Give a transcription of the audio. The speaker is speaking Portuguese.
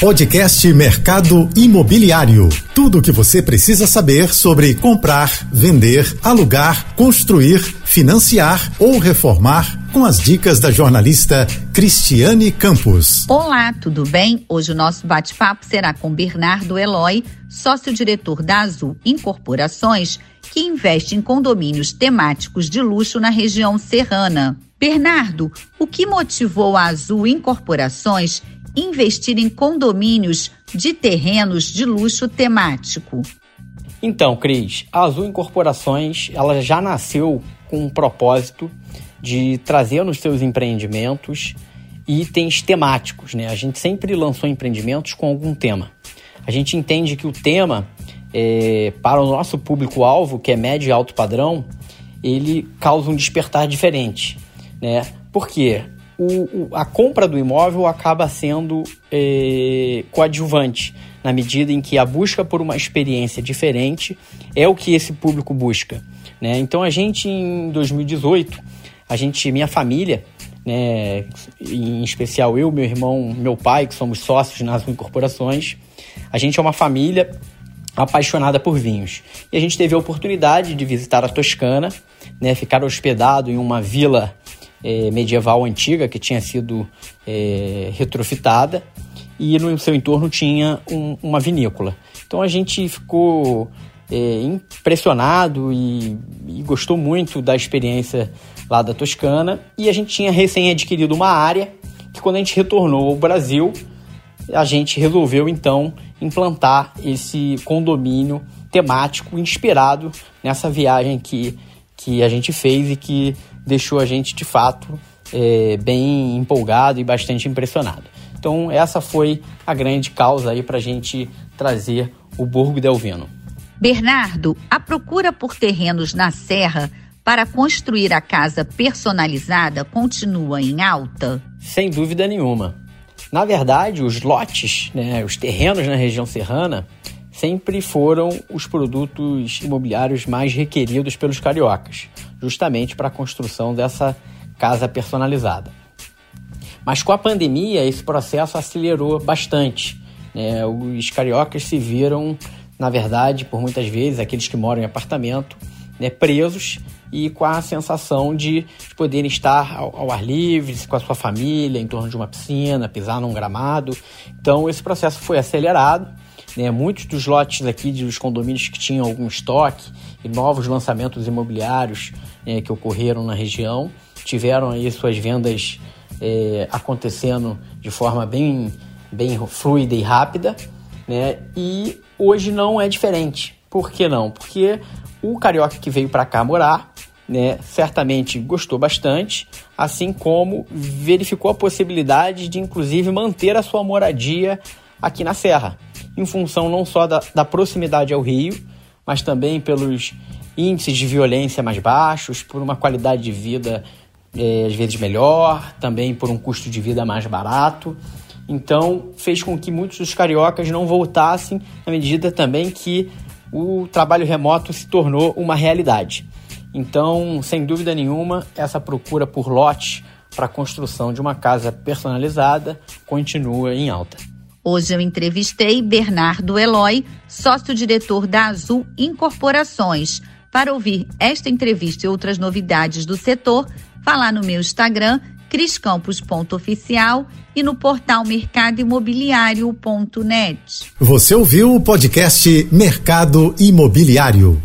Podcast Mercado Imobiliário. Tudo o que você precisa saber sobre comprar, vender, alugar, construir, financiar ou reformar com as dicas da jornalista Cristiane Campos. Olá, tudo bem? Hoje o nosso bate-papo será com Bernardo Eloy, sócio-diretor da Azul Incorporações, que investe em condomínios temáticos de luxo na região serrana. Bernardo, o que motivou a Azul Incorporações investir em condomínios de terrenos de luxo temático? Então, Cris, a Azul Incorporações ela já nasceu com um propósito de trazer nos seus empreendimentos itens temáticos. Né? A gente sempre lançou empreendimentos com algum tema. A gente entende que o tema, é, para o nosso público-alvo, que é médio e alto padrão, ele causa um despertar diferente. Né? Por quê? O, a compra do imóvel acaba sendo é, coadjuvante, na medida em que a busca por uma experiência diferente é o que esse público busca. Né? Então a gente em 2018, a gente, minha família, né, em especial eu, meu irmão, meu pai, que somos sócios nas incorporações, a gente é uma família apaixonada por vinhos. E a gente teve a oportunidade de visitar a Toscana, né, ficar hospedado em uma vila é, medieval antiga que tinha sido é, retrofitada e no seu entorno tinha um, uma vinícola. Então a gente ficou é, impressionado e, e, gostou muito da experiência lá da Toscana e a gente tinha recém adquirido uma área que quando a gente retornou ao Brasil a gente resolveu então implantar esse condomínio temático inspirado nessa viagem que, que a gente fez e que deixou a gente de fato é, bem empolgado e bastante impressionado. Então essa foi a grande causa aí para a gente trazer o Burgo Delvino. Bernardo, a procura por terrenos na Serra para construir a casa personalizada continua em alta? Sem dúvida nenhuma. Na verdade, os lotes, né, os terrenos na região serrana, sempre foram os produtos imobiliários mais requeridos pelos cariocas, justamente para a construção dessa casa personalizada. Mas com a pandemia, esse processo acelerou bastante. Né? Os cariocas se viram, na verdade, por muitas vezes, aqueles que moram em apartamento, né, presos e com a sensação de, de poderem estar ao, ao, ar livre, com a sua família, em torno de uma piscina, pisar num gramado. Então, esse processo foi acelerado né? Muitos dos lotes aqui dos condomínios que tinham algum estoque e novos lançamentos imobiliários né, que ocorreram na região tiveram aí suas vendas é, acontecendo de forma bem, bem fluida e rápida. Né? E hoje não é diferente. Por que não? Porque o carioca que veio para cá morar né, certamente gostou bastante, assim como verificou a possibilidade de, inclusive, manter a sua moradia aqui na Serra em função não só da, da proximidade ao rio, mas também pelos índices de violência mais baixos, por uma qualidade de vida é, às vezes melhor, também por um custo de vida mais barato. Então, fez com que muitos dos cariocas não voltassem, na medida também que o trabalho remoto se tornou uma realidade. Então, sem dúvida nenhuma, essa procura por lotes para a construção de uma casa personalizada continua em alta. Hoje eu entrevistei Bernardo Eloy, sócio-diretor da Azul Incorporações. Para ouvir esta entrevista e outras novidades do setor, vá lá no meu Instagram, criscampos.oficial e no portal mercadoimobiliário.net. Você ouviu o podcast Mercado Imobiliário.